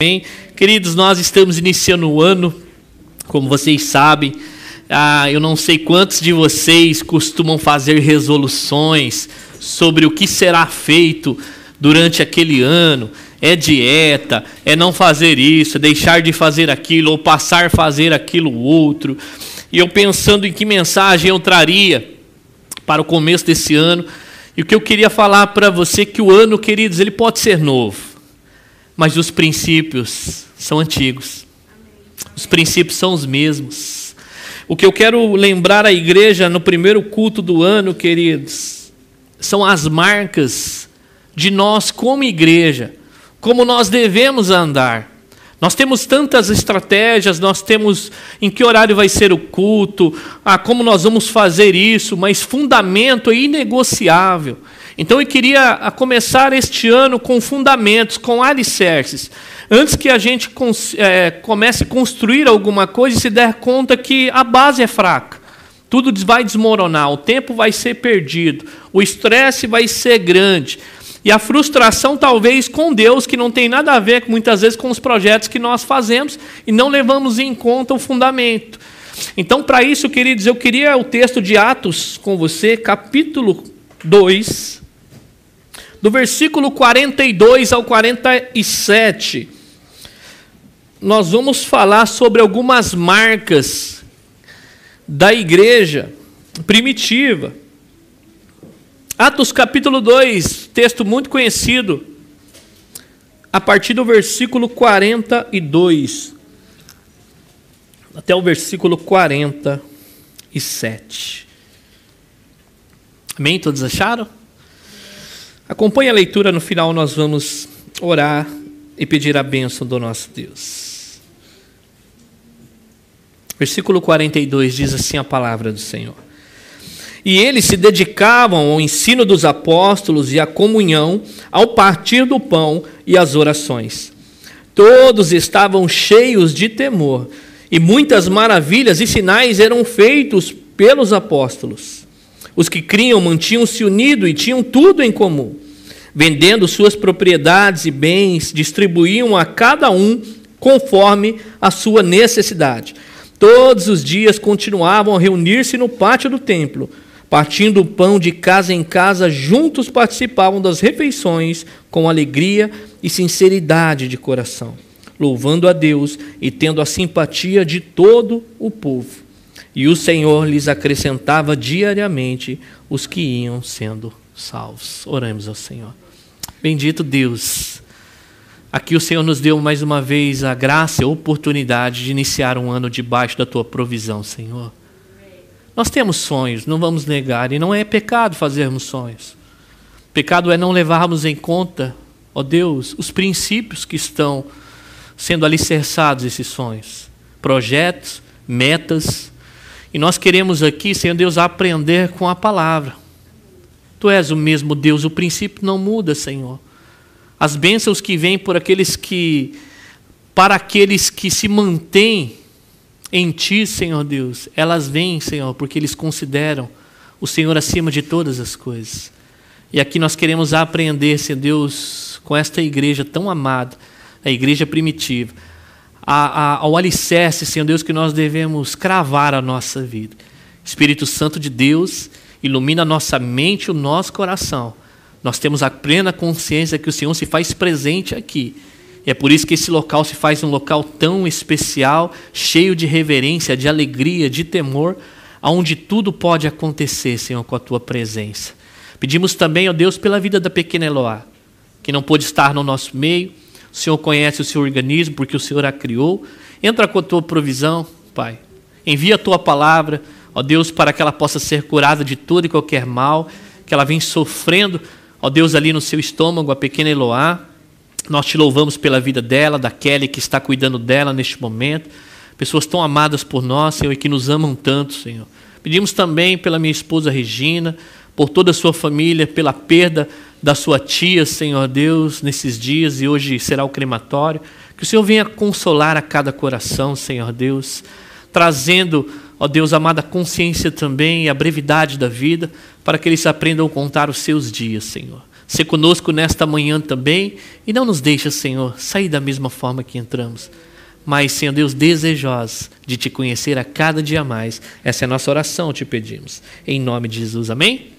Amém. Queridos, nós estamos iniciando o ano, como vocês sabem. Ah, eu não sei quantos de vocês costumam fazer resoluções sobre o que será feito durante aquele ano. É dieta, é não fazer isso, é deixar de fazer aquilo, ou passar a fazer aquilo outro. E eu pensando em que mensagem eu traria para o começo desse ano. E o que eu queria falar para você é que o ano, queridos, ele pode ser novo mas os princípios são antigos. Os princípios são os mesmos. O que eu quero lembrar à igreja no primeiro culto do ano, queridos, são as marcas de nós como igreja, como nós devemos andar. Nós temos tantas estratégias, nós temos em que horário vai ser o culto, ah, como nós vamos fazer isso, mas fundamento é inegociável. Então eu queria começar este ano com fundamentos, com alicerces. Antes que a gente é, comece a construir alguma coisa e se der conta que a base é fraca. Tudo vai desmoronar, o tempo vai ser perdido, o estresse vai ser grande. E a frustração, talvez, com Deus, que não tem nada a ver, muitas vezes, com os projetos que nós fazemos e não levamos em conta o fundamento. Então, para isso, queridos, eu queria o texto de Atos com você, capítulo 2, do versículo 42 ao 47, nós vamos falar sobre algumas marcas da igreja primitiva. Atos capítulo 2, texto muito conhecido, a partir do versículo 42 até o versículo 47. Amém? Todos acharam? Acompanhe a leitura, no final nós vamos orar e pedir a bênção do nosso Deus. Versículo 42 diz assim a palavra do Senhor. E eles se dedicavam ao ensino dos apóstolos e à comunhão, ao partir do pão e às orações. Todos estavam cheios de temor, e muitas maravilhas e sinais eram feitos pelos apóstolos. Os que criam mantinham-se unidos e tinham tudo em comum. Vendendo suas propriedades e bens, distribuíam a cada um conforme a sua necessidade. Todos os dias continuavam a reunir-se no pátio do templo, partindo o pão de casa em casa, juntos participavam das refeições com alegria e sinceridade de coração, louvando a Deus e tendo a simpatia de todo o povo. E o Senhor lhes acrescentava diariamente os que iam sendo salvos. Oramos ao Senhor. Bendito Deus. Aqui o Senhor nos deu mais uma vez a graça e a oportunidade de iniciar um ano debaixo da tua provisão, Senhor. Nós temos sonhos, não vamos negar, e não é pecado fazermos sonhos. Pecado é não levarmos em conta, ó Deus, os princípios que estão sendo alicerçados esses sonhos, projetos, metas, e nós queremos aqui, Senhor Deus, aprender com a palavra. Tu és o mesmo Deus, o princípio não muda, Senhor. As bênçãos que vêm por aqueles que para aqueles que se mantêm em ti, Senhor Deus, elas vêm, Senhor, porque eles consideram o Senhor acima de todas as coisas. E aqui nós queremos aprender, Senhor Deus, com esta igreja tão amada, a igreja primitiva, a, a, ao alicerce, Senhor Deus, que nós devemos cravar a nossa vida. Espírito Santo de Deus, ilumina a nossa mente e o nosso coração. Nós temos a plena consciência que o Senhor se faz presente aqui. E é por isso que esse local se faz um local tão especial, cheio de reverência, de alegria, de temor, aonde tudo pode acontecer, Senhor, com a tua presença. Pedimos também, ó Deus, pela vida da pequena Eloá, que não pôde estar no nosso meio. O Senhor conhece o seu organismo, porque o Senhor a criou. Entra com a tua provisão, Pai. Envia a tua palavra ó Deus, para que ela possa ser curada de todo e qualquer mal, que ela vem sofrendo, ó Deus, ali no seu estômago, a pequena Eloá. Nós te louvamos pela vida dela, da Kelly que está cuidando dela neste momento. Pessoas tão amadas por nós, Senhor, e que nos amam tanto, Senhor. Pedimos também pela minha esposa Regina, por toda a sua família, pela perda da sua tia, Senhor Deus, nesses dias e hoje será o crematório. Que o Senhor venha consolar a cada coração, Senhor Deus, trazendo ó Deus amado, a consciência também e a brevidade da vida, para que eles aprendam a contar os seus dias, Senhor. ser conosco nesta manhã também e não nos deixa, Senhor, sair da mesma forma que entramos. Mas, Senhor Deus, desejosos de te conhecer a cada dia mais. Essa é a nossa oração, te pedimos. Em nome de Jesus, amém?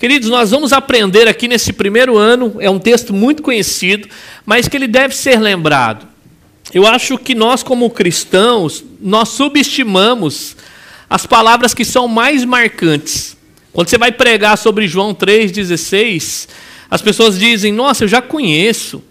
Queridos, nós vamos aprender aqui nesse primeiro ano, é um texto muito conhecido, mas que ele deve ser lembrado. Eu acho que nós, como cristãos, nós subestimamos as palavras que são mais marcantes. Quando você vai pregar sobre João 3,16, as pessoas dizem, nossa, eu já conheço.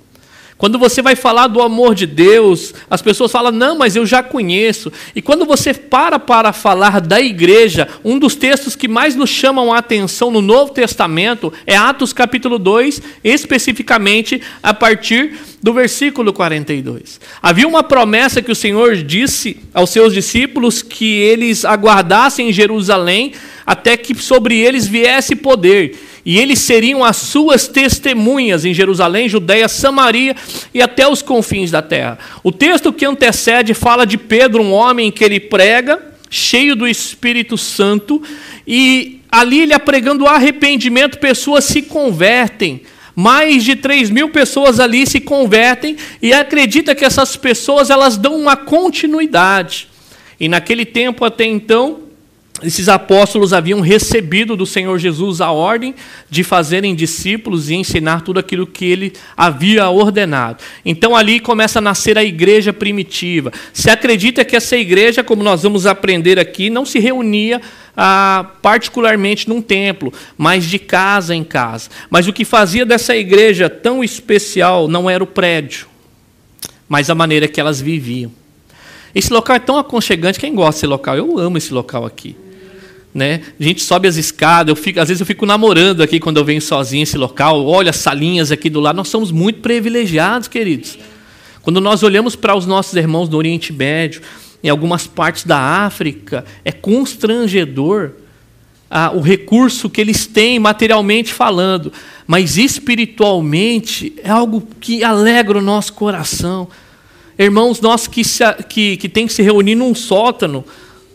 Quando você vai falar do amor de Deus, as pessoas falam, não, mas eu já conheço. E quando você para para falar da igreja, um dos textos que mais nos chamam a atenção no Novo Testamento é Atos capítulo 2, especificamente a partir do versículo 42. Havia uma promessa que o Senhor disse aos seus discípulos que eles aguardassem em Jerusalém até que sobre eles viesse poder e eles seriam as suas testemunhas em Jerusalém, Judéia, Samaria e até os confins da terra. O texto que antecede fala de Pedro, um homem que ele prega, cheio do Espírito Santo, e ali ele pregando arrependimento, pessoas se convertem. Mais de 3 mil pessoas ali se convertem e acredita que essas pessoas elas dão uma continuidade. E naquele tempo até então, esses apóstolos haviam recebido do Senhor Jesus a ordem de fazerem discípulos e ensinar tudo aquilo que ele havia ordenado. Então ali começa a nascer a igreja primitiva. Se acredita que essa igreja, como nós vamos aprender aqui, não se reunia ah, particularmente num templo, mas de casa em casa. Mas o que fazia dessa igreja tão especial não era o prédio, mas a maneira que elas viviam. Esse local é tão aconchegante. Quem gosta desse local? Eu amo esse local aqui. Né? A gente sobe as escadas, eu fico, às vezes eu fico namorando aqui quando eu venho sozinho esse local, olha as salinhas aqui do lado, nós somos muito privilegiados, queridos. Quando nós olhamos para os nossos irmãos do Oriente Médio, em algumas partes da África, é constrangedor ah, o recurso que eles têm materialmente falando, mas espiritualmente é algo que alegra o nosso coração. Irmãos nossos que, se, que, que têm que se reunir num sótano,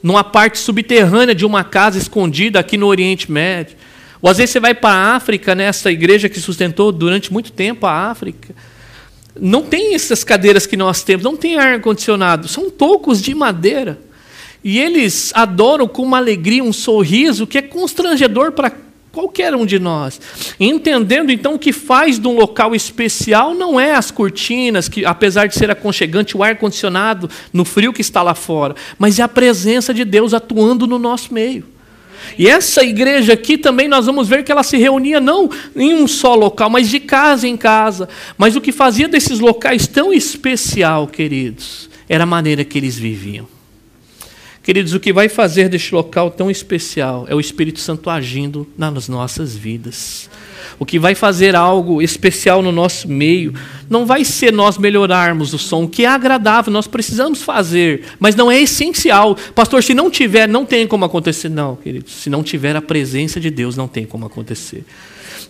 numa parte subterrânea de uma casa escondida aqui no Oriente Médio. Ou às vezes você vai para a África, nessa né, igreja que sustentou durante muito tempo a África. Não tem essas cadeiras que nós temos, não tem ar-condicionado, são tocos de madeira. E eles adoram com uma alegria, um sorriso que é constrangedor para qualquer um de nós. Entendendo então que faz de um local especial não é as cortinas, que apesar de ser aconchegante, o ar condicionado no frio que está lá fora, mas é a presença de Deus atuando no nosso meio. E essa igreja aqui também nós vamos ver que ela se reunia não em um só local, mas de casa em casa. Mas o que fazia desses locais tão especial, queridos, era a maneira que eles viviam. Queridos, o que vai fazer deste local tão especial é o Espírito Santo agindo nas nossas vidas. O que vai fazer algo especial no nosso meio não vai ser nós melhorarmos o som, que é agradável, nós precisamos fazer, mas não é essencial. Pastor, se não tiver, não tem como acontecer. Não, queridos, se não tiver a presença de Deus, não tem como acontecer.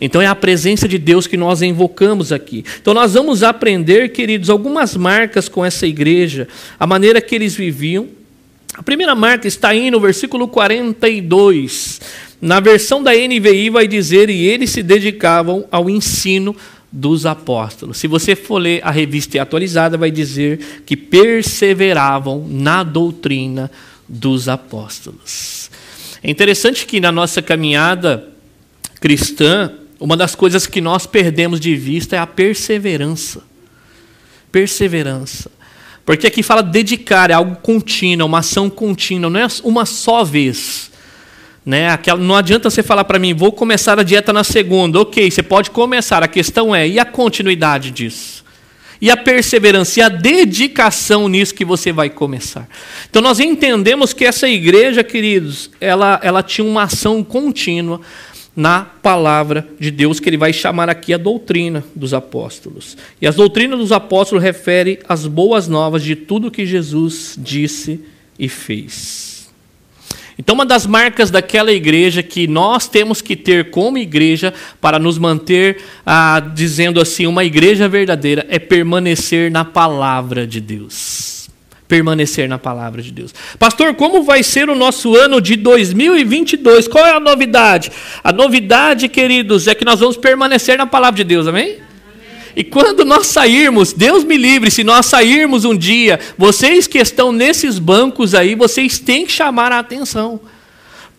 Então é a presença de Deus que nós invocamos aqui. Então nós vamos aprender, queridos, algumas marcas com essa igreja, a maneira que eles viviam a primeira marca está aí no versículo 42. Na versão da NVI vai dizer: E eles se dedicavam ao ensino dos apóstolos. Se você for ler a revista atualizada, vai dizer que perseveravam na doutrina dos apóstolos. É interessante que na nossa caminhada cristã, uma das coisas que nós perdemos de vista é a perseverança. Perseverança. Porque aqui fala dedicar, é algo contínuo, uma ação contínua, não é uma só vez. Né? Aquela, não adianta você falar para mim, vou começar a dieta na segunda. Ok, você pode começar, a questão é, e a continuidade disso? E a perseverança e a dedicação nisso que você vai começar. Então nós entendemos que essa igreja, queridos, ela, ela tinha uma ação contínua na palavra de Deus, que ele vai chamar aqui a doutrina dos apóstolos. E as doutrinas dos apóstolos refere às boas novas de tudo que Jesus disse e fez. Então, uma das marcas daquela igreja que nós temos que ter como igreja para nos manter, ah, dizendo assim, uma igreja verdadeira, é permanecer na palavra de Deus permanecer na palavra de Deus. Pastor, como vai ser o nosso ano de 2022? Qual é a novidade? A novidade, queridos, é que nós vamos permanecer na palavra de Deus, amém? E quando nós sairmos, Deus me livre, se nós sairmos um dia, vocês que estão nesses bancos aí, vocês têm que chamar a atenção.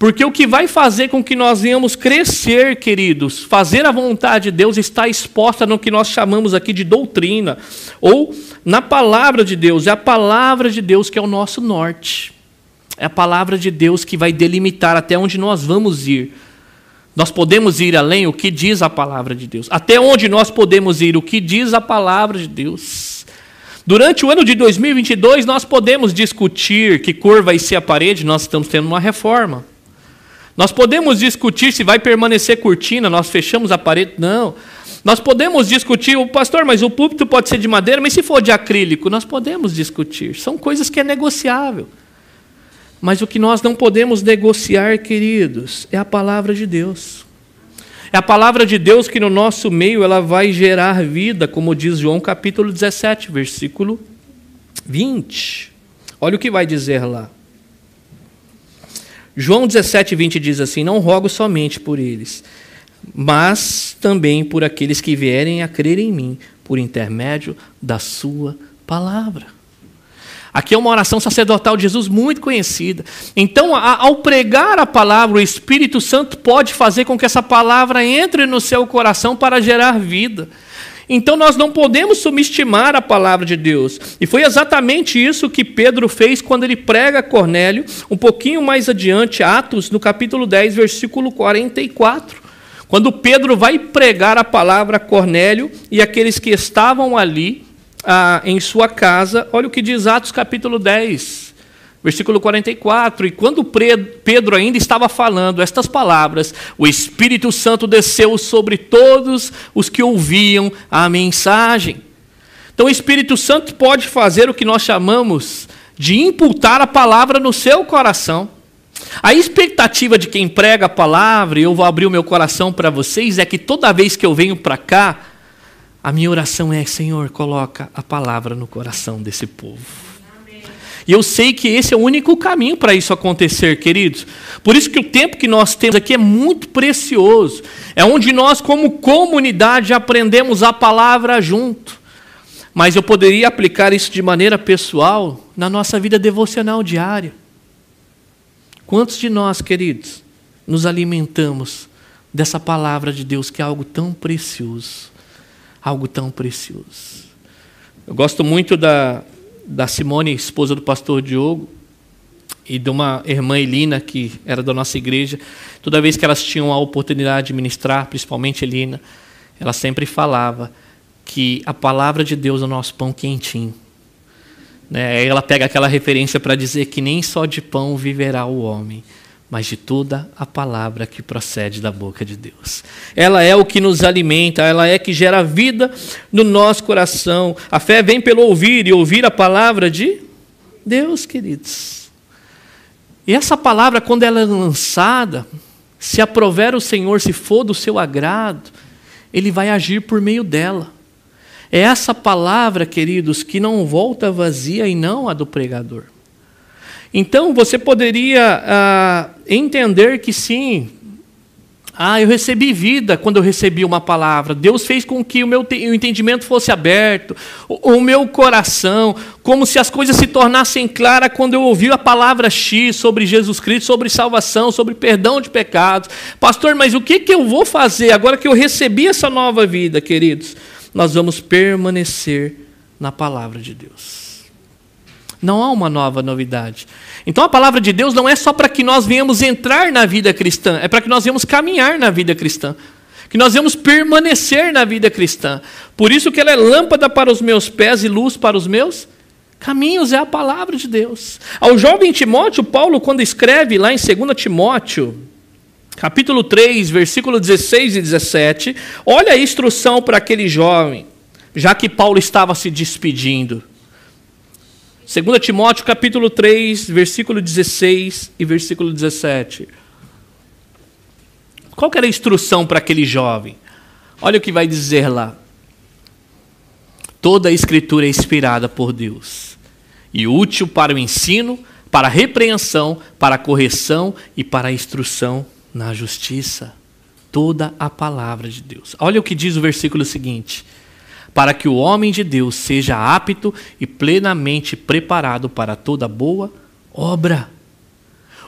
Porque o que vai fazer com que nós venhamos crescer, queridos, fazer a vontade de Deus está exposta no que nós chamamos aqui de doutrina, ou na palavra de Deus. É a palavra de Deus que é o nosso norte. É a palavra de Deus que vai delimitar até onde nós vamos ir. Nós podemos ir além o que diz a palavra de Deus. Até onde nós podemos ir o que diz a palavra de Deus. Durante o ano de 2022, nós podemos discutir que cor vai ser a parede, nós estamos tendo uma reforma. Nós podemos discutir se vai permanecer cortina, nós fechamos a parede, não. Nós podemos discutir, o pastor, mas o púlpito pode ser de madeira, mas se for de acrílico, nós podemos discutir. São coisas que é negociável. Mas o que nós não podemos negociar, queridos, é a palavra de Deus. É a palavra de Deus que no nosso meio ela vai gerar vida, como diz João capítulo 17, versículo 20. Olha o que vai dizer lá. João 17, 20 diz assim: Não rogo somente por eles, mas também por aqueles que vierem a crer em mim, por intermédio da Sua palavra. Aqui é uma oração sacerdotal de Jesus muito conhecida. Então, ao pregar a palavra, o Espírito Santo pode fazer com que essa palavra entre no seu coração para gerar vida. Então nós não podemos subestimar a palavra de Deus. E foi exatamente isso que Pedro fez quando ele prega a Cornélio, um pouquinho mais adiante, Atos, no capítulo 10, versículo 44. Quando Pedro vai pregar a palavra a Cornélio e aqueles que estavam ali, ah, em sua casa. Olha o que diz Atos capítulo 10, versículo 44. E quando Pedro ainda estava falando estas palavras, o Espírito Santo desceu sobre todos os que ouviam a mensagem. Então, o Espírito Santo pode fazer o que nós chamamos de imputar a palavra no seu coração. A expectativa de quem prega a palavra, e eu vou abrir o meu coração para vocês, é que toda vez que eu venho para cá, a minha oração é: Senhor, coloca a palavra no coração desse povo. E eu sei que esse é o único caminho para isso acontecer, queridos. Por isso que o tempo que nós temos aqui é muito precioso. É onde nós, como comunidade, aprendemos a palavra junto. Mas eu poderia aplicar isso de maneira pessoal na nossa vida devocional diária. Quantos de nós, queridos, nos alimentamos dessa palavra de Deus que é algo tão precioso? algo tão precioso. Eu gosto muito da, da Simone, esposa do pastor Diogo, e de uma irmã Elina, que era da nossa igreja. Toda vez que elas tinham a oportunidade de ministrar, principalmente Elina, ela sempre falava que a palavra de Deus é o nosso pão quentinho. Né? Ela pega aquela referência para dizer que nem só de pão viverá o homem, mas de toda a palavra que procede da boca de Deus. Ela é o que nos alimenta, ela é que gera vida no nosso coração. A fé vem pelo ouvir e ouvir a palavra de Deus, queridos. E essa palavra, quando ela é lançada, se aprover o Senhor, se for do seu agrado, ele vai agir por meio dela. É essa palavra, queridos, que não volta vazia e não a do pregador. Então você poderia ah, entender que sim, ah, eu recebi vida quando eu recebi uma palavra. Deus fez com que o meu o entendimento fosse aberto, o, o, meu coração, como se as coisas se tornassem claras quando eu ouvi a palavra X sobre Jesus Cristo, sobre salvação, sobre perdão de pecados. Pastor, mas o que, que eu vou fazer agora que eu recebi essa nova vida, queridos? Nós vamos permanecer na palavra de Deus. Não há uma nova novidade. Então a palavra de Deus não é só para que nós venhamos entrar na vida cristã, é para que nós venhamos caminhar na vida cristã. Que nós venhamos permanecer na vida cristã. Por isso que ela é lâmpada para os meus pés e luz para os meus caminhos, é a palavra de Deus. Ao jovem Timóteo, Paulo, quando escreve lá em 2 Timóteo, capítulo 3, versículo 16 e 17, olha a instrução para aquele jovem, já que Paulo estava se despedindo. 2 Timóteo capítulo 3, versículo 16 e versículo 17. Qual era a instrução para aquele jovem? Olha o que vai dizer lá. Toda a escritura é inspirada por Deus e útil para o ensino, para a repreensão, para a correção e para a instrução na justiça. Toda a palavra de Deus. Olha o que diz o versículo seguinte: para que o homem de Deus seja apto e plenamente preparado para toda boa obra.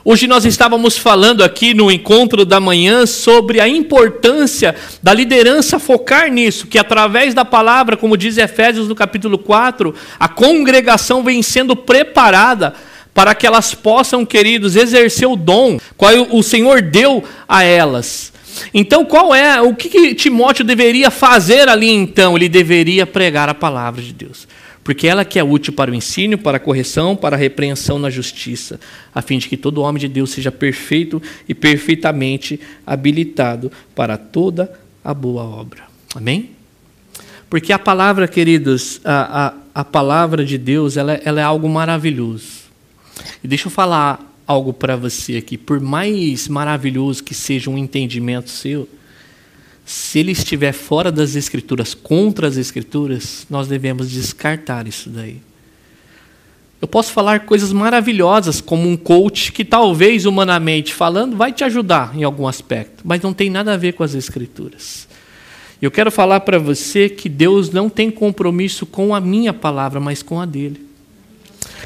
Hoje nós estávamos falando aqui no encontro da manhã sobre a importância da liderança focar nisso, que através da palavra, como diz Efésios no capítulo 4, a congregação vem sendo preparada para que elas possam, queridos, exercer o dom qual o Senhor deu a elas. Então, qual é o que, que Timóteo deveria fazer ali então? Ele deveria pregar a palavra de Deus porque ela que é útil para o ensino, para a correção, para a repreensão na justiça, a fim de que todo homem de Deus seja perfeito e perfeitamente habilitado para toda a boa obra. Amém? Porque a palavra, queridos, a, a, a palavra de Deus, ela, ela é algo maravilhoso. E deixa eu falar algo para você aqui. Por mais maravilhoso que seja um entendimento seu, se ele estiver fora das Escrituras, contra as Escrituras, nós devemos descartar isso daí. Eu posso falar coisas maravilhosas, como um coach que talvez humanamente falando vai te ajudar em algum aspecto, mas não tem nada a ver com as Escrituras. Eu quero falar para você que Deus não tem compromisso com a minha palavra, mas com a dele.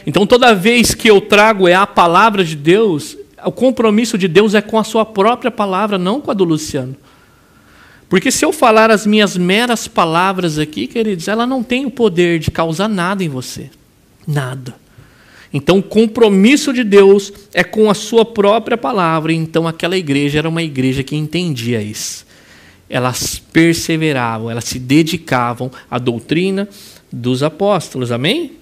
Então, toda vez que eu trago é a palavra de Deus, o compromisso de Deus é com a sua própria palavra, não com a do Luciano. Porque se eu falar as minhas meras palavras aqui, queridos, ela não tem o poder de causar nada em você. Nada. Então, o compromisso de Deus é com a sua própria palavra. Então, aquela igreja era uma igreja que entendia isso. Elas perseveravam, elas se dedicavam à doutrina dos apóstolos. Amém?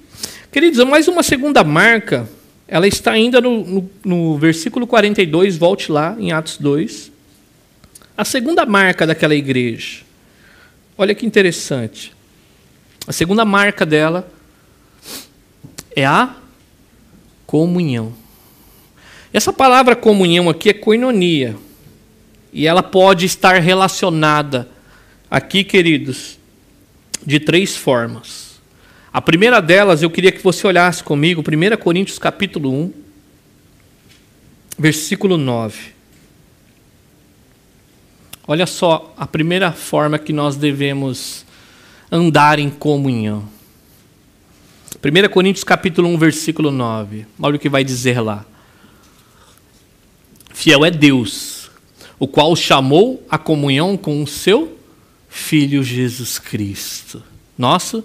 Queridos, mais uma segunda marca, ela está ainda no, no, no versículo 42, volte lá em Atos 2. A segunda marca daquela igreja, olha que interessante. A segunda marca dela é a comunhão. Essa palavra comunhão aqui é koinonia. E ela pode estar relacionada aqui, queridos, de três formas. A primeira delas, eu queria que você olhasse comigo, 1 Coríntios capítulo 1, versículo 9. Olha só a primeira forma que nós devemos andar em comunhão. 1 Coríntios capítulo 1, versículo 9. Olha o que vai dizer lá. Fiel é Deus, o qual chamou a comunhão com o seu Filho Jesus Cristo, nosso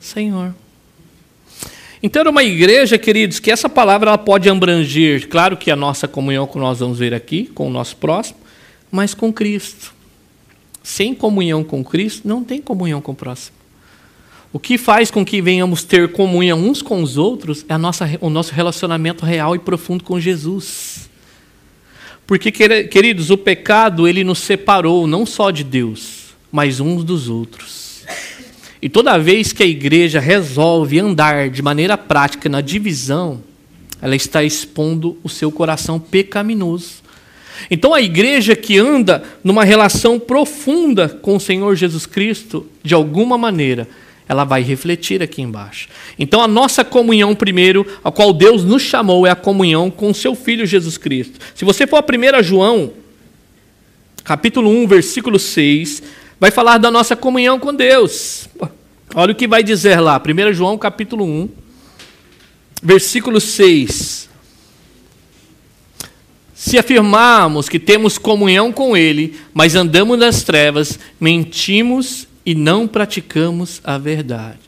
Senhor. Então, uma igreja, queridos, que essa palavra ela pode abranger, claro que a nossa comunhão, que nós vamos ver aqui, com o nosso próximo, mas com Cristo. Sem comunhão com Cristo, não tem comunhão com o próximo. O que faz com que venhamos ter comunhão uns com os outros é nossa, o nosso relacionamento real e profundo com Jesus. Porque, queridos, o pecado ele nos separou não só de Deus, mas uns dos outros. E toda vez que a igreja resolve andar de maneira prática na divisão, ela está expondo o seu coração pecaminoso. Então a igreja que anda numa relação profunda com o Senhor Jesus Cristo, de alguma maneira, ela vai refletir aqui embaixo. Então a nossa comunhão primeiro, a qual Deus nos chamou, é a comunhão com o seu filho Jesus Cristo. Se você for a 1 João, capítulo 1, versículo 6, vai falar da nossa comunhão com Deus. Olha o que vai dizer lá, 1 João capítulo 1, versículo 6. Se afirmarmos que temos comunhão com Ele, mas andamos nas trevas, mentimos e não praticamos a verdade.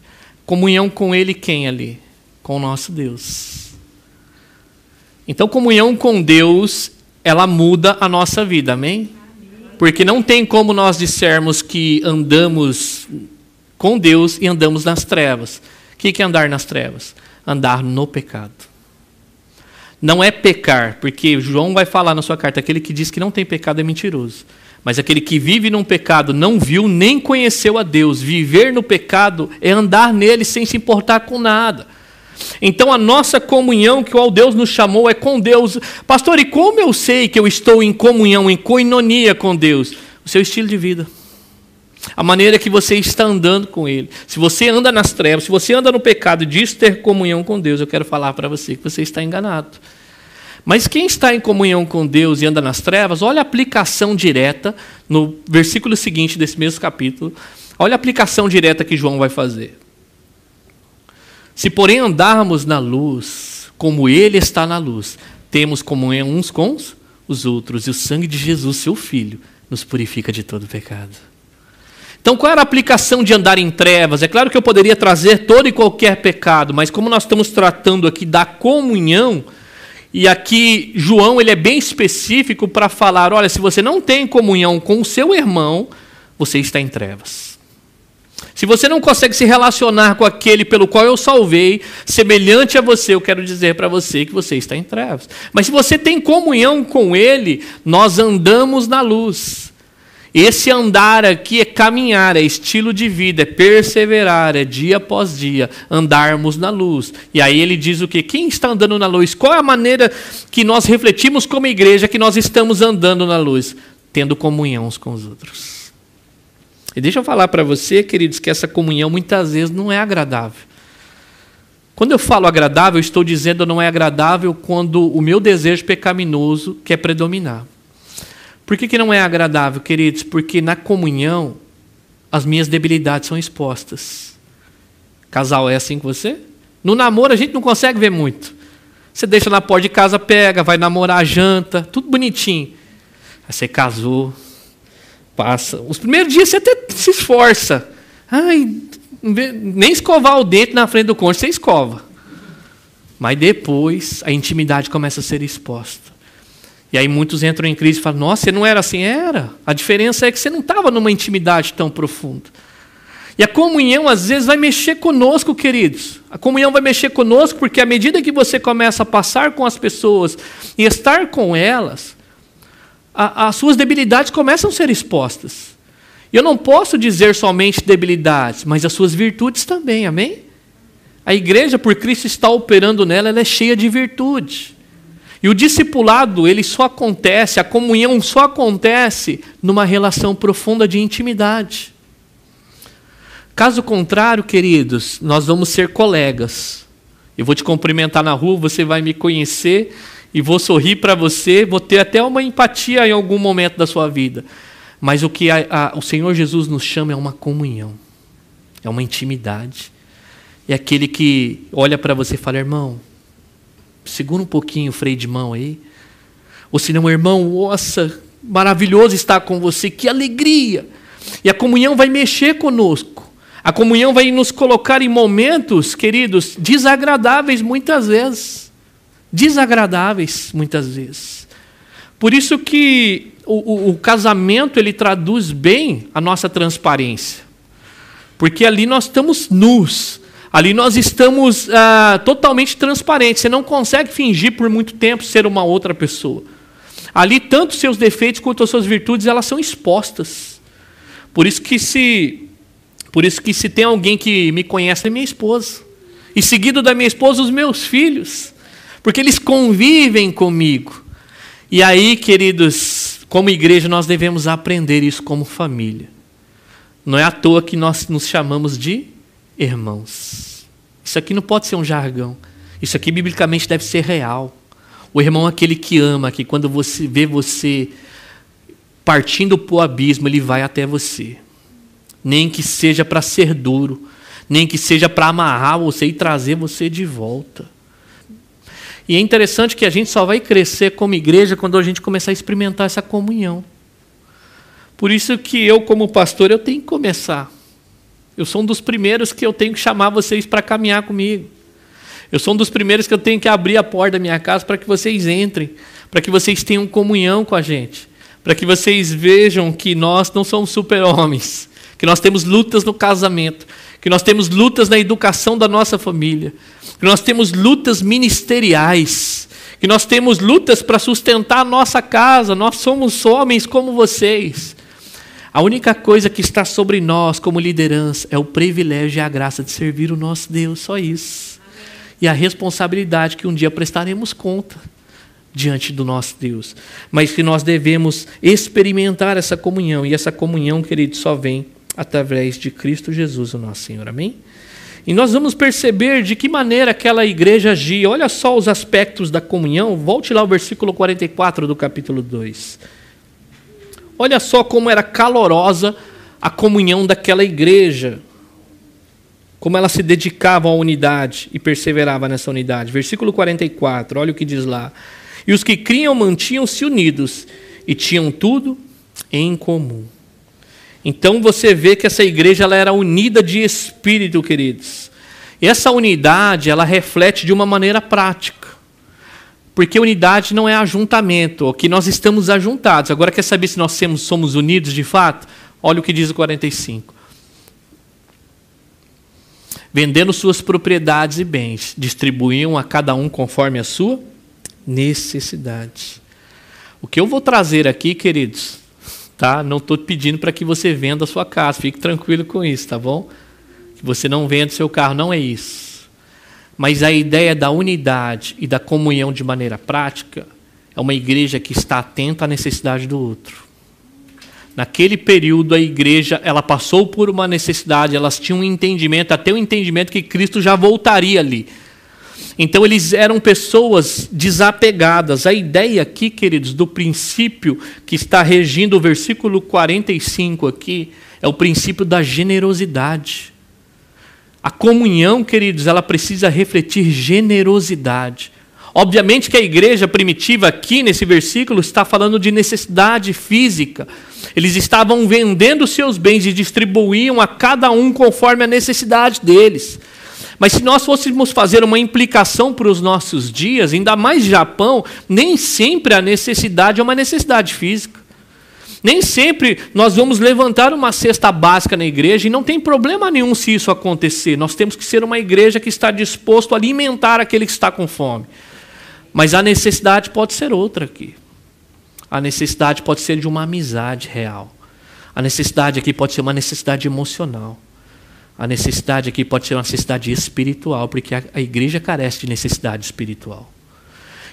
Comunhão com Ele, quem ali? Com o nosso Deus. Então, comunhão com Deus, ela muda a nossa vida, amém? Porque não tem como nós dissermos que andamos com Deus e andamos nas trevas. O que é andar nas trevas? Andar no pecado. Não é pecar, porque João vai falar na sua carta: aquele que diz que não tem pecado é mentiroso. Mas aquele que vive num pecado não viu nem conheceu a Deus. Viver no pecado é andar nele sem se importar com nada. Então a nossa comunhão que o Deus nos chamou é com Deus. Pastor, e como eu sei que eu estou em comunhão, em coinonia com Deus? O seu estilo de vida. a maneira que você está andando com Ele. Se você anda nas trevas, se você anda no pecado e diz ter comunhão com Deus, eu quero falar para você que você está enganado. Mas quem está em comunhão com Deus e anda nas trevas, olha a aplicação direta no versículo seguinte desse mesmo capítulo. Olha a aplicação direta que João vai fazer. Se, porém, andarmos na luz, como Ele está na luz, temos comunhão uns com os outros, e o sangue de Jesus, seu Filho, nos purifica de todo pecado. Então, qual era a aplicação de andar em trevas? É claro que eu poderia trazer todo e qualquer pecado, mas como nós estamos tratando aqui da comunhão, e aqui João ele é bem específico para falar: olha, se você não tem comunhão com o seu irmão, você está em trevas. Se você não consegue se relacionar com aquele pelo qual eu salvei, semelhante a você, eu quero dizer para você que você está em trevas. Mas se você tem comunhão com ele, nós andamos na luz. Esse andar aqui é caminhar, é estilo de vida, é perseverar, é dia após dia, andarmos na luz. E aí ele diz o que? Quem está andando na luz? Qual é a maneira que nós refletimos como igreja que nós estamos andando na luz? Tendo comunhão uns com os outros. E deixa eu falar para você, queridos, que essa comunhão muitas vezes não é agradável. Quando eu falo agradável, eu estou dizendo não é agradável quando o meu desejo pecaminoso quer predominar. Por que, que não é agradável, queridos? Porque na comunhão as minhas debilidades são expostas. Casal é assim com você? No namoro a gente não consegue ver muito. Você deixa na porta de casa, pega, vai namorar, janta, tudo bonitinho. Aí você casou, passa. Os primeiros dias você até se esforça. Ai, nem escovar o dente na frente do cônjuge você escova. Mas depois a intimidade começa a ser exposta. E aí muitos entram em crise e falam: Nossa, você não era assim? Era. A diferença é que você não estava numa intimidade tão profunda. E a comunhão, às vezes, vai mexer conosco, queridos. A comunhão vai mexer conosco porque, à medida que você começa a passar com as pessoas e estar com elas, as suas debilidades começam a ser expostas. E eu não posso dizer somente debilidades, mas as suas virtudes também, amém? A igreja, por Cristo está operando nela, ela é cheia de virtude. E o discipulado, ele só acontece, a comunhão só acontece numa relação profunda de intimidade. Caso contrário, queridos, nós vamos ser colegas. Eu vou te cumprimentar na rua, você vai me conhecer e vou sorrir para você, vou ter até uma empatia em algum momento da sua vida. Mas o que a, a, o Senhor Jesus nos chama é uma comunhão, é uma intimidade. É aquele que olha para você e fala, irmão, segura um pouquinho o freio de mão aí. Ou se não, irmão, nossa, maravilhoso estar com você, que alegria. E a comunhão vai mexer conosco. A comunhão vai nos colocar em momentos, queridos, desagradáveis muitas vezes. Desagradáveis muitas vezes. Por isso que o, o, o casamento ele traduz bem a nossa transparência. Porque ali nós estamos nus, Ali nós estamos ah, totalmente transparentes. Você não consegue fingir por muito tempo ser uma outra pessoa. Ali tanto seus defeitos quanto as suas virtudes elas são expostas. Por isso que se por isso que se tem alguém que me conhece é minha esposa. E seguido da minha esposa os meus filhos, porque eles convivem comigo. E aí, queridos, como igreja nós devemos aprender isso como família. Não é à toa que nós nos chamamos de irmãos. Isso aqui não pode ser um jargão. Isso aqui biblicamente deve ser real. O irmão é aquele que ama, que quando você vê você partindo para o abismo, ele vai até você. Nem que seja para ser duro, nem que seja para amarrar você e trazer você de volta. E é interessante que a gente só vai crescer como igreja quando a gente começar a experimentar essa comunhão. Por isso que eu, como pastor, eu tenho que começar eu sou um dos primeiros que eu tenho que chamar vocês para caminhar comigo. Eu sou um dos primeiros que eu tenho que abrir a porta da minha casa para que vocês entrem, para que vocês tenham comunhão com a gente, para que vocês vejam que nós não somos super-homens, que nós temos lutas no casamento, que nós temos lutas na educação da nossa família, que nós temos lutas ministeriais, que nós temos lutas para sustentar a nossa casa, nós somos homens como vocês. A única coisa que está sobre nós como liderança é o privilégio e a graça de servir o nosso Deus, só isso. E a responsabilidade que um dia prestaremos conta diante do nosso Deus. Mas que nós devemos experimentar essa comunhão, e essa comunhão, querido, só vem através de Cristo Jesus, o nosso Senhor. Amém? E nós vamos perceber de que maneira aquela igreja agia. Olha só os aspectos da comunhão. Volte lá ao versículo 44 do capítulo 2. Olha só como era calorosa a comunhão daquela igreja. Como ela se dedicava à unidade e perseverava nessa unidade. Versículo 44, olha o que diz lá. E os que criam mantinham-se unidos e tinham tudo em comum. Então você vê que essa igreja ela era unida de espírito, queridos. E essa unidade, ela reflete de uma maneira prática. Porque unidade não é ajuntamento, o que nós estamos ajuntados. Agora quer saber se nós somos unidos de fato? Olha o que diz o 45. Vendendo suas propriedades e bens, distribuíam a cada um conforme a sua necessidade. O que eu vou trazer aqui, queridos, tá? Não estou pedindo para que você venda a sua casa, fique tranquilo com isso, tá bom? Que você não venda seu carro, não é isso. Mas a ideia da unidade e da comunhão de maneira prática é uma igreja que está atenta à necessidade do outro. Naquele período a igreja, ela passou por uma necessidade, elas tinham um entendimento, até o um entendimento que Cristo já voltaria ali. Então eles eram pessoas desapegadas. A ideia aqui, queridos, do princípio que está regindo o versículo 45 aqui, é o princípio da generosidade. A comunhão, queridos, ela precisa refletir generosidade. Obviamente que a igreja primitiva aqui nesse versículo está falando de necessidade física. Eles estavam vendendo seus bens e distribuíam a cada um conforme a necessidade deles. Mas se nós fôssemos fazer uma implicação para os nossos dias, ainda mais Japão, nem sempre a necessidade é uma necessidade física. Nem sempre nós vamos levantar uma cesta básica na igreja e não tem problema nenhum se isso acontecer. Nós temos que ser uma igreja que está disposto a alimentar aquele que está com fome. Mas a necessidade pode ser outra aqui. A necessidade pode ser de uma amizade real. A necessidade aqui pode ser uma necessidade emocional. A necessidade aqui pode ser uma necessidade espiritual, porque a, a igreja carece de necessidade espiritual.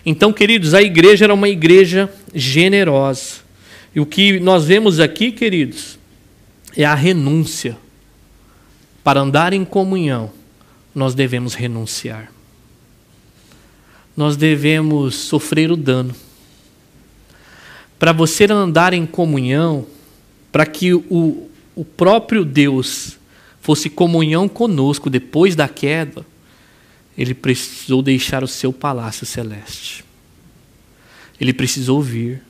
Então, queridos, a igreja era uma igreja generosa. E o que nós vemos aqui, queridos, é a renúncia. Para andar em comunhão, nós devemos renunciar. Nós devemos sofrer o dano. Para você andar em comunhão, para que o, o próprio Deus fosse comunhão conosco depois da queda, ele precisou deixar o seu palácio celeste. Ele precisou vir.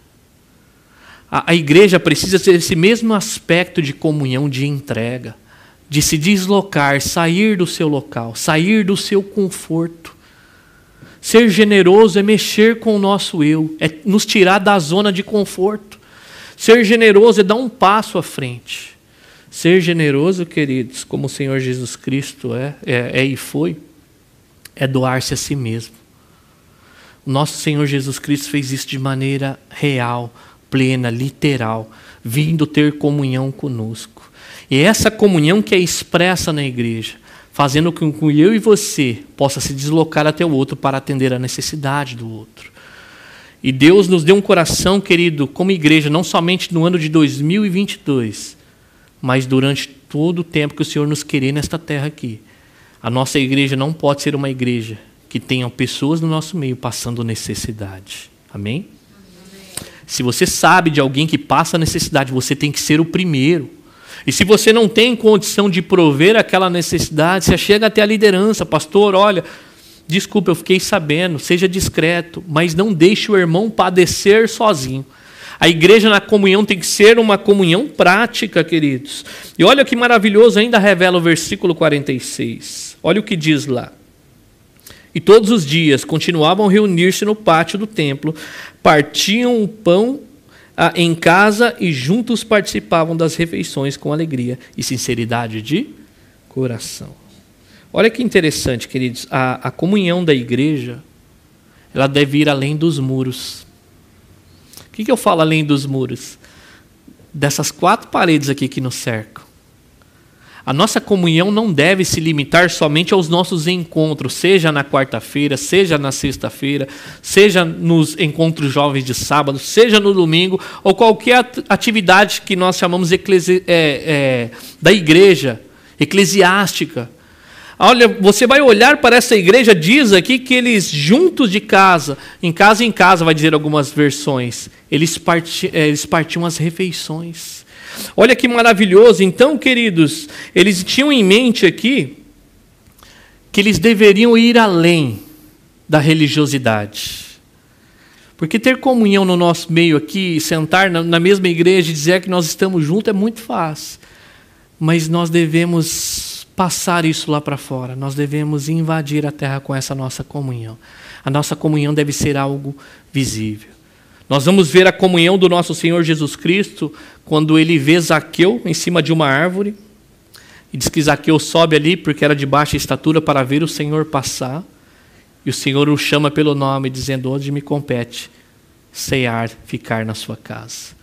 A, a igreja precisa ter esse mesmo aspecto de comunhão, de entrega, de se deslocar, sair do seu local, sair do seu conforto. Ser generoso é mexer com o nosso eu, é nos tirar da zona de conforto. Ser generoso é dar um passo à frente. Ser generoso, queridos, como o Senhor Jesus Cristo é, é, é e foi, é doar-se a si mesmo. O nosso Senhor Jesus Cristo fez isso de maneira real, plena, literal, vindo ter comunhão conosco. E é essa comunhão que é expressa na igreja, fazendo com que eu e você possa se deslocar até o outro para atender a necessidade do outro. E Deus nos deu um coração, querido, como igreja, não somente no ano de 2022, mas durante todo o tempo que o Senhor nos querer nesta terra aqui. A nossa igreja não pode ser uma igreja que tenha pessoas no nosso meio passando necessidade. Amém? Se você sabe de alguém que passa necessidade, você tem que ser o primeiro. E se você não tem condição de prover aquela necessidade, você chega até a liderança, pastor, olha, desculpa, eu fiquei sabendo, seja discreto, mas não deixe o irmão padecer sozinho. A igreja na comunhão tem que ser uma comunhão prática, queridos. E olha que maravilhoso, ainda revela o versículo 46. Olha o que diz lá. E todos os dias continuavam a reunir-se no pátio do templo, partiam o pão ah, em casa e juntos participavam das refeições com alegria e sinceridade de coração. Olha que interessante, queridos. A, a comunhão da igreja ela deve ir além dos muros que, que eu falo além dos muros? Dessas quatro paredes aqui que nos cercam. A nossa comunhão não deve se limitar somente aos nossos encontros, seja na quarta-feira, seja na sexta-feira, seja nos encontros jovens de sábado, seja no domingo, ou qualquer atividade que nós chamamos é, é, da igreja, eclesiástica. Olha, você vai olhar para essa igreja, diz aqui que eles juntos de casa, em casa em casa, vai dizer algumas versões, eles, parti, é, eles partiam as refeições. Olha que maravilhoso. Então, queridos, eles tinham em mente aqui que eles deveriam ir além da religiosidade. Porque ter comunhão no nosso meio aqui, sentar na mesma igreja e dizer que nós estamos juntos é muito fácil. Mas nós devemos passar isso lá para fora. Nós devemos invadir a terra com essa nossa comunhão. A nossa comunhão deve ser algo visível. Nós vamos ver a comunhão do nosso Senhor Jesus Cristo quando ele vê Zaqueu em cima de uma árvore. E diz que Zaqueu sobe ali porque era de baixa estatura para ver o Senhor passar. E o Senhor o chama pelo nome, dizendo: Onde me compete cear, ficar na sua casa.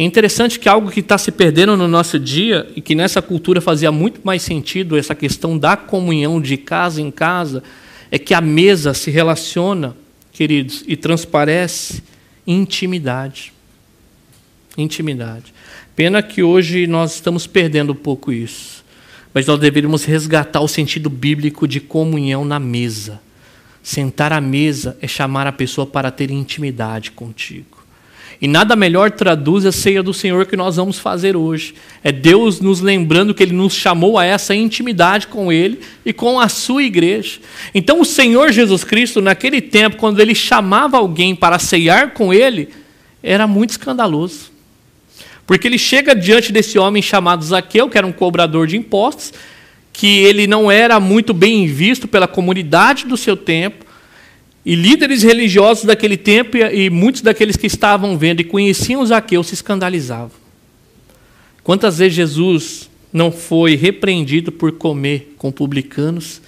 É interessante que algo que está se perdendo no nosso dia e que nessa cultura fazia muito mais sentido, essa questão da comunhão de casa em casa, é que a mesa se relaciona, queridos, e transparece intimidade. Intimidade. Pena que hoje nós estamos perdendo um pouco isso. Mas nós deveríamos resgatar o sentido bíblico de comunhão na mesa. Sentar à mesa é chamar a pessoa para ter intimidade contigo. E nada melhor traduz a ceia do Senhor que nós vamos fazer hoje. É Deus nos lembrando que Ele nos chamou a essa intimidade com Ele e com a sua igreja. Então, o Senhor Jesus Cristo, naquele tempo, quando Ele chamava alguém para ceiar com Ele, era muito escandaloso. Porque ele chega diante desse homem chamado Zaqueu, que era um cobrador de impostos, que ele não era muito bem visto pela comunidade do seu tempo, e líderes religiosos daquele tempo e muitos daqueles que estavam vendo e conheciam Zaqueu se escandalizavam. Quantas vezes Jesus não foi repreendido por comer com publicanos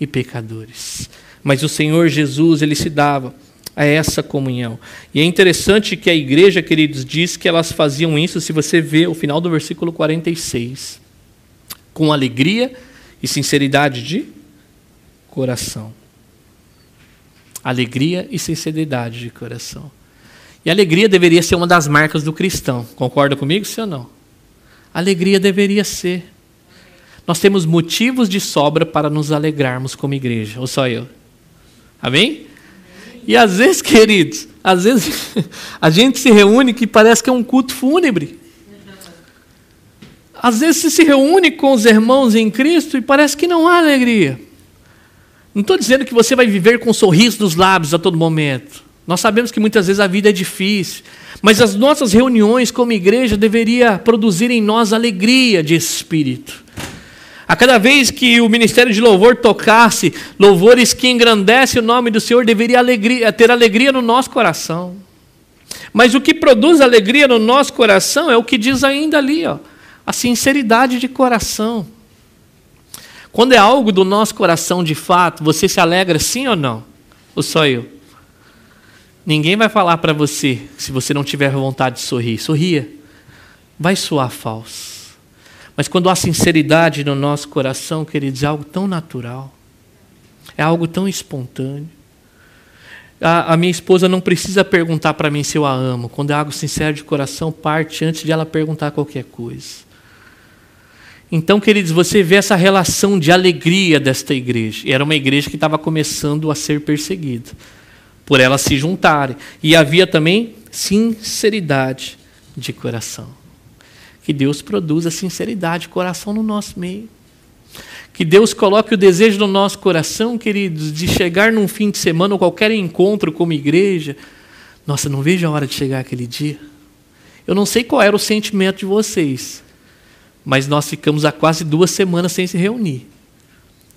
e pecadores? Mas o Senhor Jesus, ele se dava a essa comunhão. E é interessante que a igreja, queridos, diz que elas faziam isso, se você vê o final do versículo 46, com alegria e sinceridade de coração alegria e sinceridade de coração. E alegria deveria ser uma das marcas do cristão. Concorda comigo, sim ou não? Alegria deveria ser. Nós temos motivos de sobra para nos alegrarmos como igreja, ou só eu? Amém? E às vezes, queridos, às vezes a gente se reúne que parece que é um culto fúnebre. Às vezes se, reúne com os irmãos em Cristo e parece que não há alegria. Não estou dizendo que você vai viver com um sorriso nos lábios a todo momento. Nós sabemos que muitas vezes a vida é difícil, mas as nossas reuniões como igreja deveria produzir em nós alegria de espírito. A cada vez que o ministério de louvor tocasse louvores que engrandecem o nome do Senhor, deveria alegria, ter alegria no nosso coração. Mas o que produz alegria no nosso coração é o que diz ainda ali, ó, a sinceridade de coração. Quando é algo do nosso coração de fato, você se alegra sim ou não? Ou só eu? Ninguém vai falar para você se você não tiver vontade de sorrir. Sorria. Vai soar falso. Mas quando há sinceridade no nosso coração, queridos, é algo tão natural. É algo tão espontâneo. A, a minha esposa não precisa perguntar para mim se eu a amo. Quando é algo sincero de coração, parte antes de ela perguntar qualquer coisa. Então, queridos, você vê essa relação de alegria desta igreja. Era uma igreja que estava começando a ser perseguida, por elas se juntarem. E havia também sinceridade de coração. Que Deus produza sinceridade de coração no nosso meio. Que Deus coloque o desejo no nosso coração, queridos, de chegar num fim de semana ou qualquer encontro como igreja. Nossa, não vejo a hora de chegar aquele dia. Eu não sei qual era o sentimento de vocês, mas nós ficamos há quase duas semanas sem se reunir.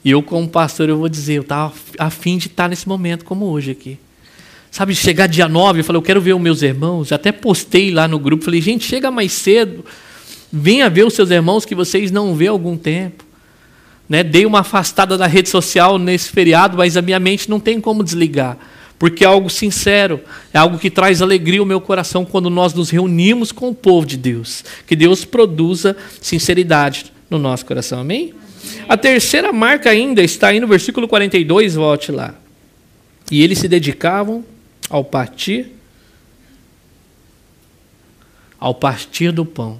E eu, como pastor, eu vou dizer, eu estava afim de estar nesse momento como hoje aqui. Sabe, chegar dia 9, eu falei, eu quero ver os meus irmãos. Até postei lá no grupo, falei, gente, chega mais cedo. Venha ver os seus irmãos que vocês não vê há algum tempo. Né? Dei uma afastada da rede social nesse feriado, mas a minha mente não tem como desligar porque é algo sincero, é algo que traz alegria ao meu coração quando nós nos reunimos com o povo de Deus. Que Deus produza sinceridade no nosso coração. Amém? A terceira marca ainda está aí no versículo 42, volte lá. E eles se dedicavam ao partir ao partir do pão.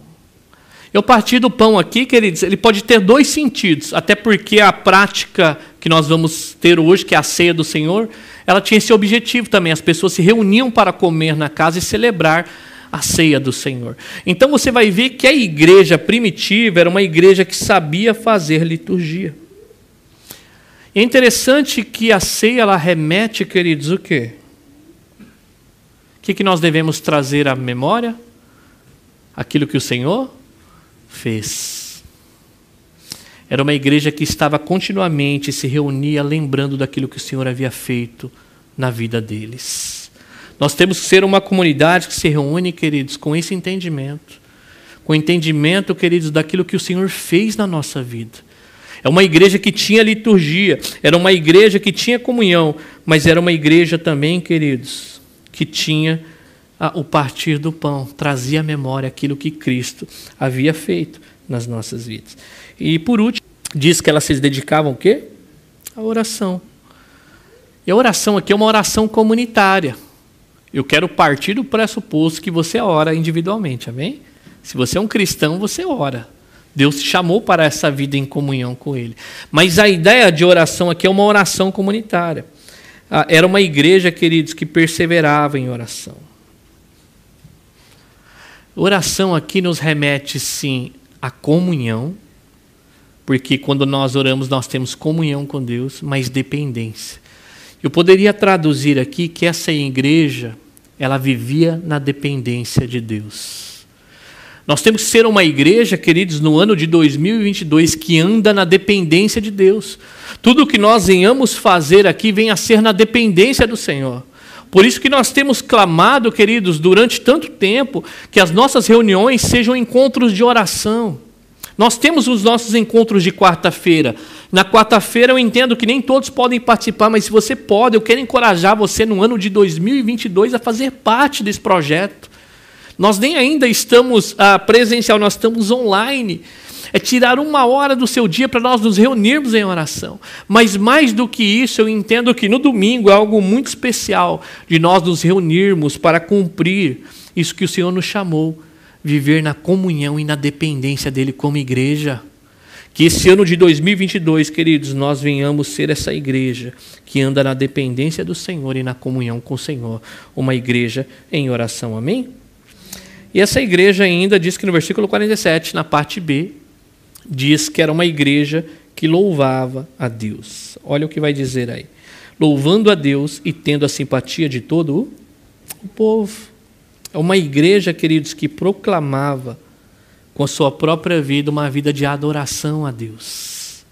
E o partir do pão aqui, queridos, ele pode ter dois sentidos, até porque a prática que nós vamos ter hoje, que é a ceia do Senhor, ela tinha esse objetivo também. As pessoas se reuniam para comer na casa e celebrar a ceia do Senhor. Então você vai ver que a igreja primitiva era uma igreja que sabia fazer liturgia. é interessante que a ceia ela remete, queridos, o quê? O que, que nós devemos trazer à memória? Aquilo que o Senhor fez. Era uma igreja que estava continuamente se reunia lembrando daquilo que o Senhor havia feito na vida deles. Nós temos que ser uma comunidade que se reúne, queridos, com esse entendimento. Com o entendimento, queridos, daquilo que o Senhor fez na nossa vida. É uma igreja que tinha liturgia, era uma igreja que tinha comunhão, mas era uma igreja também, queridos, que tinha o partir do pão, trazia à memória aquilo que Cristo havia feito nas nossas vidas. E por último, diz que elas se dedicavam o quê? A oração. E a oração aqui é uma oração comunitária. Eu quero partir do pressuposto que você ora individualmente, amém? Se você é um cristão, você ora. Deus te chamou para essa vida em comunhão com Ele. Mas a ideia de oração aqui é uma oração comunitária. Ah, era uma igreja, queridos, que perseverava em oração. Oração aqui nos remete, sim, à comunhão, porque quando nós oramos, nós temos comunhão com Deus, mas dependência. Eu poderia traduzir aqui que essa igreja, ela vivia na dependência de Deus. Nós temos que ser uma igreja, queridos, no ano de 2022 que anda na dependência de Deus. Tudo o que nós venhamos fazer aqui vem a ser na dependência do Senhor. Por isso que nós temos clamado, queridos, durante tanto tempo, que as nossas reuniões sejam encontros de oração. Nós temos os nossos encontros de quarta-feira. Na quarta-feira eu entendo que nem todos podem participar, mas se você pode, eu quero encorajar você no ano de 2022 a fazer parte desse projeto. Nós nem ainda estamos ah, presencial, nós estamos online. É tirar uma hora do seu dia para nós nos reunirmos em oração. Mas mais do que isso, eu entendo que no domingo é algo muito especial de nós nos reunirmos para cumprir isso que o Senhor nos chamou viver na comunhão e na dependência dele como igreja. Que esse ano de 2022, queridos, nós venhamos ser essa igreja que anda na dependência do Senhor e na comunhão com o Senhor, uma igreja em oração. Amém? E essa igreja ainda diz que no versículo 47, na parte B, diz que era uma igreja que louvava a Deus. Olha o que vai dizer aí. Louvando a Deus e tendo a simpatia de todo o povo. É uma igreja, queridos, que proclamava com a sua própria vida uma vida de adoração a Deus.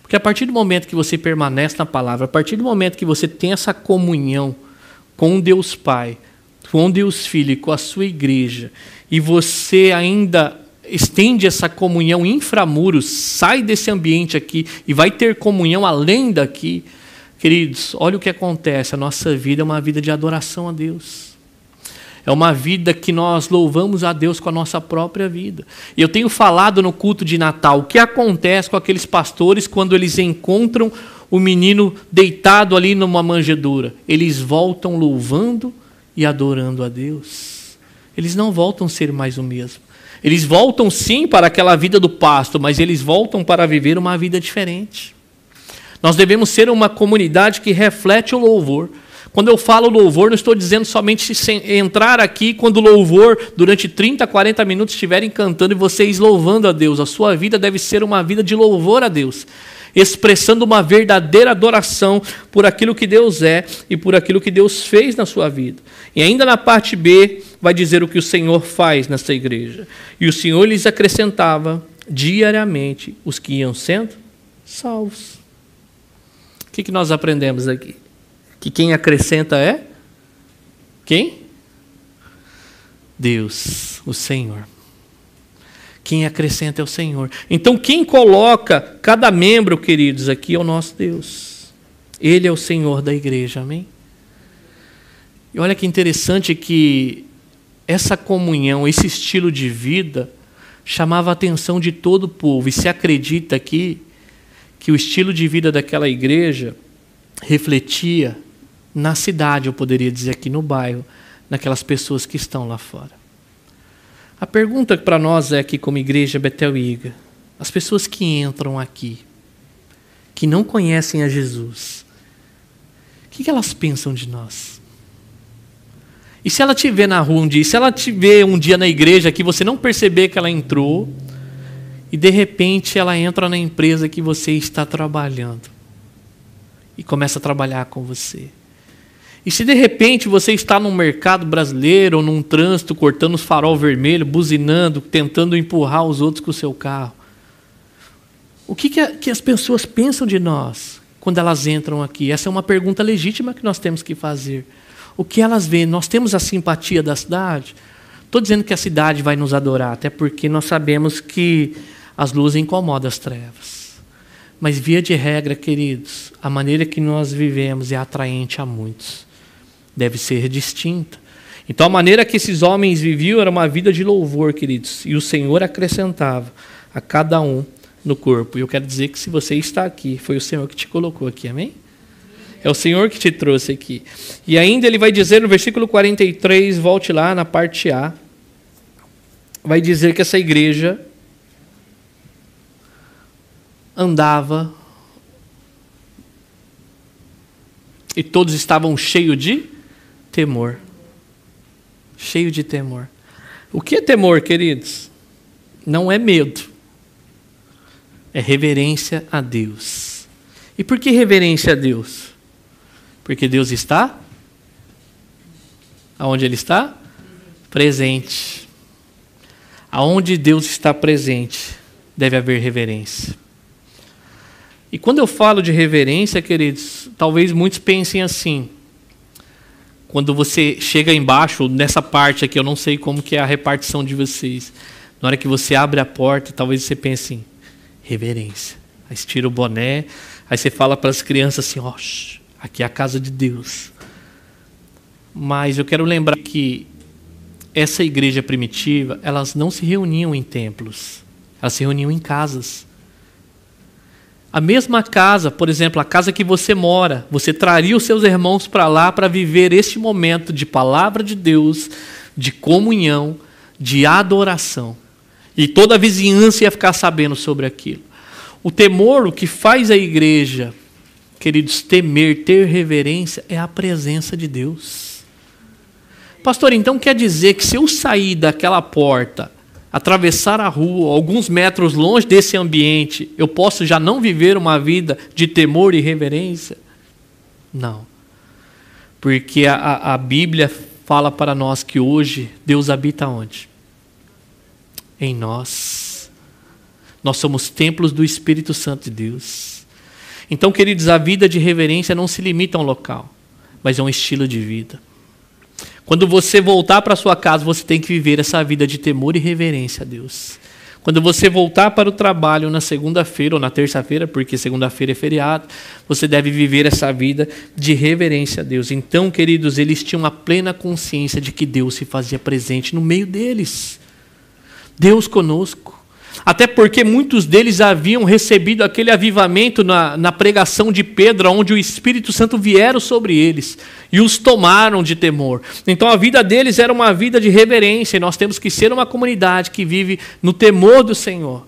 Porque a partir do momento que você permanece na palavra, a partir do momento que você tem essa comunhão com Deus Pai, com Deus Filho e com a sua igreja, e você ainda estende essa comunhão inframuros, sai desse ambiente aqui e vai ter comunhão além daqui, queridos, olha o que acontece, a nossa vida é uma vida de adoração a Deus. É uma vida que nós louvamos a Deus com a nossa própria vida. E eu tenho falado no culto de Natal o que acontece com aqueles pastores quando eles encontram o menino deitado ali numa manjedoura. Eles voltam louvando e adorando a Deus. Eles não voltam a ser mais o mesmo. Eles voltam sim para aquela vida do pasto, mas eles voltam para viver uma vida diferente. Nós devemos ser uma comunidade que reflete o louvor. Quando eu falo louvor, não estou dizendo somente entrar aqui quando louvor, durante 30, 40 minutos, estiverem cantando e vocês louvando a Deus. A sua vida deve ser uma vida de louvor a Deus, expressando uma verdadeira adoração por aquilo que Deus é e por aquilo que Deus fez na sua vida. E ainda na parte B, vai dizer o que o Senhor faz nessa igreja. E o Senhor lhes acrescentava diariamente os que iam sendo salvos. O que nós aprendemos aqui? Que quem acrescenta é quem? Deus, o Senhor. Quem acrescenta é o Senhor. Então, quem coloca cada membro, queridos, aqui é o nosso Deus. Ele é o Senhor da igreja, amém? E olha que interessante que essa comunhão, esse estilo de vida, chamava a atenção de todo o povo. E se acredita aqui que o estilo de vida daquela igreja refletia na cidade, eu poderia dizer aqui no bairro, naquelas pessoas que estão lá fora. A pergunta para nós é aqui como igreja Betel Iga, as pessoas que entram aqui, que não conhecem a Jesus, o que, elas pensam de nós? E se ela te ver na rua um dia, se ela te ver um dia na igreja que você não perceber que ela entrou, e de repente ela entra na empresa que você está trabalhando e começa a trabalhar com você. E se de repente você está num mercado brasileiro ou num trânsito cortando os farol vermelho, buzinando, tentando empurrar os outros com o seu carro, o que, que, que as pessoas pensam de nós quando elas entram aqui? Essa é uma pergunta legítima que nós temos que fazer. O que elas veem? Nós temos a simpatia da cidade? Estou dizendo que a cidade vai nos adorar, até porque nós sabemos que as luzes incomodam as trevas. Mas, via de regra, queridos, a maneira que nós vivemos é atraente a muitos. Deve ser distinta. Então, a maneira que esses homens viviam era uma vida de louvor, queridos. E o Senhor acrescentava a cada um no corpo. E eu quero dizer que se você está aqui, foi o Senhor que te colocou aqui, amém? É o Senhor que te trouxe aqui. E ainda ele vai dizer no versículo 43, volte lá na parte A, vai dizer que essa igreja andava e todos estavam cheios de temor. Cheio de temor. O que é temor, queridos? Não é medo é reverência a Deus. E por que reverência a Deus? Porque Deus está aonde ele está? Presente. Aonde Deus está presente, deve haver reverência. E quando eu falo de reverência, queridos, talvez muitos pensem assim. Quando você chega embaixo, nessa parte aqui, eu não sei como que é a repartição de vocês. Na hora que você abre a porta, talvez você pense assim, reverência. Aí você tira o boné, aí você fala para as crianças assim: ó, aqui é a casa de Deus. Mas eu quero lembrar que essa igreja primitiva, elas não se reuniam em templos, elas se reuniam em casas. A mesma casa, por exemplo, a casa que você mora, você traria os seus irmãos para lá para viver este momento de palavra de Deus, de comunhão, de adoração. E toda a vizinhança ia ficar sabendo sobre aquilo. O temor, o que faz a igreja, queridos, temer, ter reverência, é a presença de Deus. Pastor, então quer dizer que se eu sair daquela porta, atravessar a rua, alguns metros longe desse ambiente, eu posso já não viver uma vida de temor e reverência? Não. Porque a, a Bíblia fala para nós que hoje Deus habita onde? em nós. Nós somos templos do Espírito Santo de Deus. Então, queridos, a vida de reverência não se limita a um local, mas é um estilo de vida. Quando você voltar para sua casa, você tem que viver essa vida de temor e reverência a Deus. Quando você voltar para o trabalho na segunda-feira ou na terça-feira, porque segunda-feira é feriado, você deve viver essa vida de reverência a Deus. Então, queridos, eles tinham a plena consciência de que Deus se fazia presente no meio deles. Deus conosco. Até porque muitos deles haviam recebido aquele avivamento na, na pregação de Pedro, onde o Espírito Santo vieram sobre eles e os tomaram de temor. Então a vida deles era uma vida de reverência, e nós temos que ser uma comunidade que vive no temor do Senhor.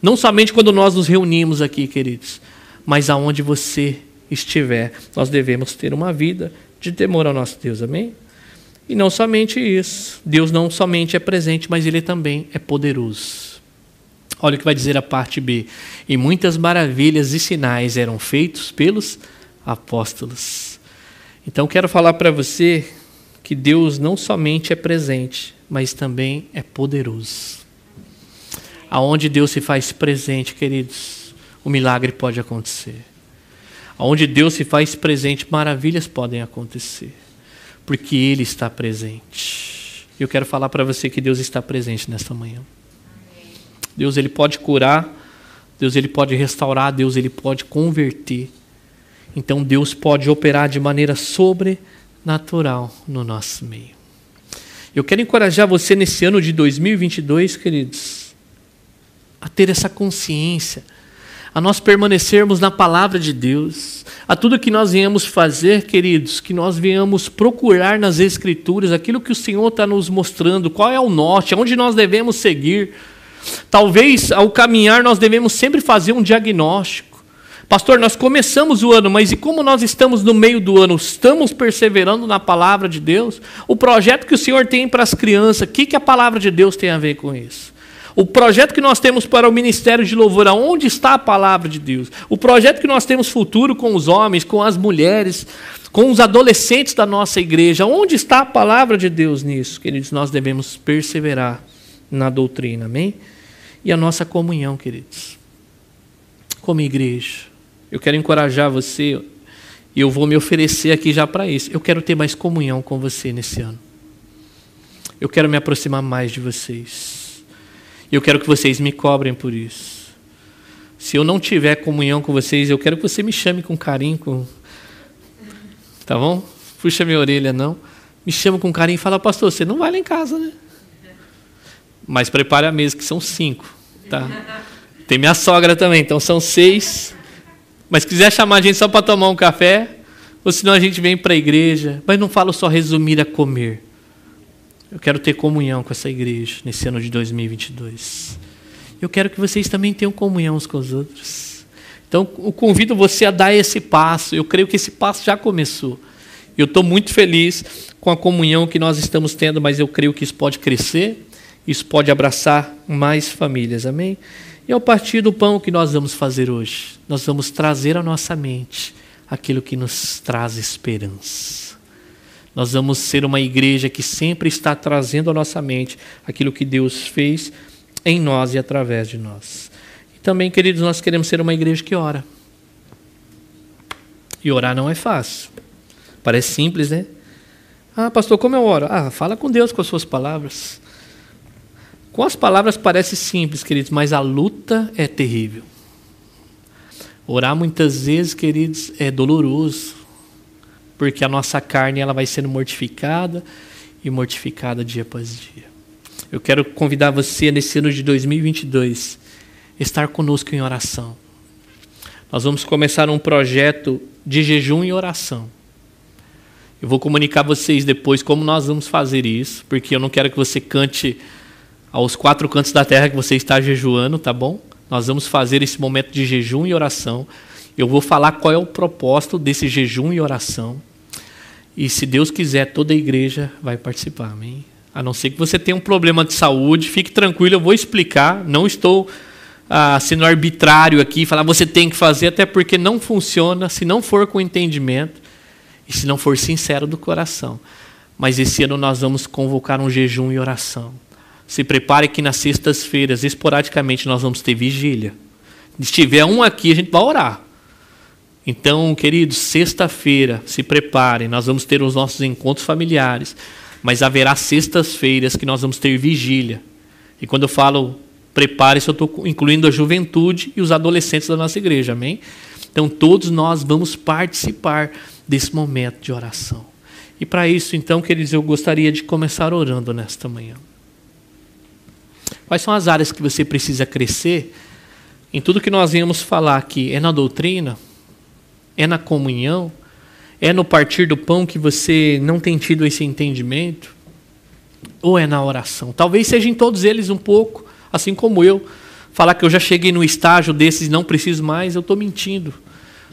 Não somente quando nós nos reunimos aqui, queridos, mas aonde você estiver, nós devemos ter uma vida de temor ao nosso Deus. Amém? E não somente isso, Deus não somente é presente, mas Ele também é poderoso. Olha o que vai dizer a parte B. E muitas maravilhas e sinais eram feitos pelos apóstolos. Então quero falar para você que Deus não somente é presente, mas também é poderoso. Aonde Deus se faz presente, queridos, o milagre pode acontecer. Aonde Deus se faz presente, maravilhas podem acontecer porque Ele está presente. Eu quero falar para você que Deus está presente nesta manhã. Deus ele pode curar, Deus ele pode restaurar, Deus ele pode converter. Então Deus pode operar de maneira sobrenatural no nosso meio. Eu quero encorajar você nesse ano de 2022, queridos, a ter essa consciência, a nós permanecermos na palavra de Deus, a tudo que nós viemos fazer, queridos, que nós viemos procurar nas Escrituras aquilo que o Senhor está nos mostrando, qual é o norte, aonde nós devemos seguir. Talvez ao caminhar nós devemos sempre fazer um diagnóstico. Pastor, nós começamos o ano, mas e como nós estamos no meio do ano? Estamos perseverando na palavra de Deus? O projeto que o Senhor tem para as crianças, o que, que a palavra de Deus tem a ver com isso? O projeto que nós temos para o ministério de louvor, aonde está a palavra de Deus? O projeto que nós temos futuro com os homens, com as mulheres, com os adolescentes da nossa igreja, onde está a palavra de Deus nisso? Queridos, nós devemos perseverar na doutrina, amém? E a nossa comunhão, queridos, como igreja. Eu quero encorajar você e eu vou me oferecer aqui já para isso. Eu quero ter mais comunhão com você nesse ano. Eu quero me aproximar mais de vocês. Eu quero que vocês me cobrem por isso. Se eu não tiver comunhão com vocês, eu quero que você me chame com carinho, com... tá bom? Puxa minha orelha, não. Me chama com carinho e fala, pastor, você não vai lá em casa, né? Mas prepare a mesa, que são cinco, tá? Tem minha sogra também, então são seis. Mas quiser chamar a gente só para tomar um café, ou senão a gente vem para a igreja. Mas não falo só resumir a comer. Eu quero ter comunhão com essa igreja nesse ano de 2022. Eu quero que vocês também tenham comunhão uns com os outros. Então, eu convido você a dar esse passo. Eu creio que esse passo já começou. Eu estou muito feliz com a comunhão que nós estamos tendo, mas eu creio que isso pode crescer, isso pode abraçar mais famílias. Amém? E ao partir do pão que nós vamos fazer hoje, nós vamos trazer à nossa mente aquilo que nos traz esperança. Nós vamos ser uma igreja que sempre está trazendo à nossa mente aquilo que Deus fez em nós e através de nós. E também, queridos, nós queremos ser uma igreja que ora. E orar não é fácil. Parece simples, né? Ah, pastor, como eu oro? Ah, fala com Deus com as suas palavras. Com as palavras parece simples, queridos, mas a luta é terrível. Orar muitas vezes, queridos, é doloroso, porque a nossa carne ela vai sendo mortificada e mortificada dia após dia. Eu quero convidar você nesse ano de 2022 estar conosco em oração. Nós vamos começar um projeto de jejum e oração. Eu vou comunicar a vocês depois como nós vamos fazer isso, porque eu não quero que você cante aos quatro cantos da terra que você está jejuando, tá bom? Nós vamos fazer esse momento de jejum e oração. Eu vou falar qual é o propósito desse jejum e oração. E se Deus quiser, toda a igreja vai participar, amém? A não ser que você tenha um problema de saúde, fique tranquilo, eu vou explicar. Não estou ah, sendo arbitrário aqui, falar você tem que fazer, até porque não funciona se não for com entendimento e se não for sincero do coração. Mas esse ano nós vamos convocar um jejum e oração. Se prepare que nas sextas-feiras, esporadicamente, nós vamos ter vigília. Se tiver um aqui, a gente vai orar. Então, queridos, sexta-feira, se preparem, nós vamos ter os nossos encontros familiares, mas haverá sextas-feiras que nós vamos ter vigília. E quando eu falo prepare-se, eu estou incluindo a juventude e os adolescentes da nossa igreja, amém? Então, todos nós vamos participar desse momento de oração. E para isso, então, queridos, eu gostaria de começar orando nesta manhã. Quais são as áreas que você precisa crescer? Em tudo que nós viemos falar aqui, é na doutrina? É na comunhão? É no partir do pão que você não tem tido esse entendimento? Ou é na oração? Talvez seja em todos eles um pouco, assim como eu. Falar que eu já cheguei no estágio desses e não preciso mais, eu estou mentindo.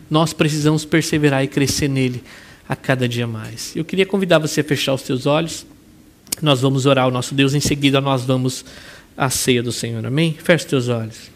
Nós precisamos perseverar e crescer nele a cada dia mais. Eu queria convidar você a fechar os seus olhos. Nós vamos orar ao nosso Deus, em seguida nós vamos a ceia do Senhor. Amém? Feche teus olhos.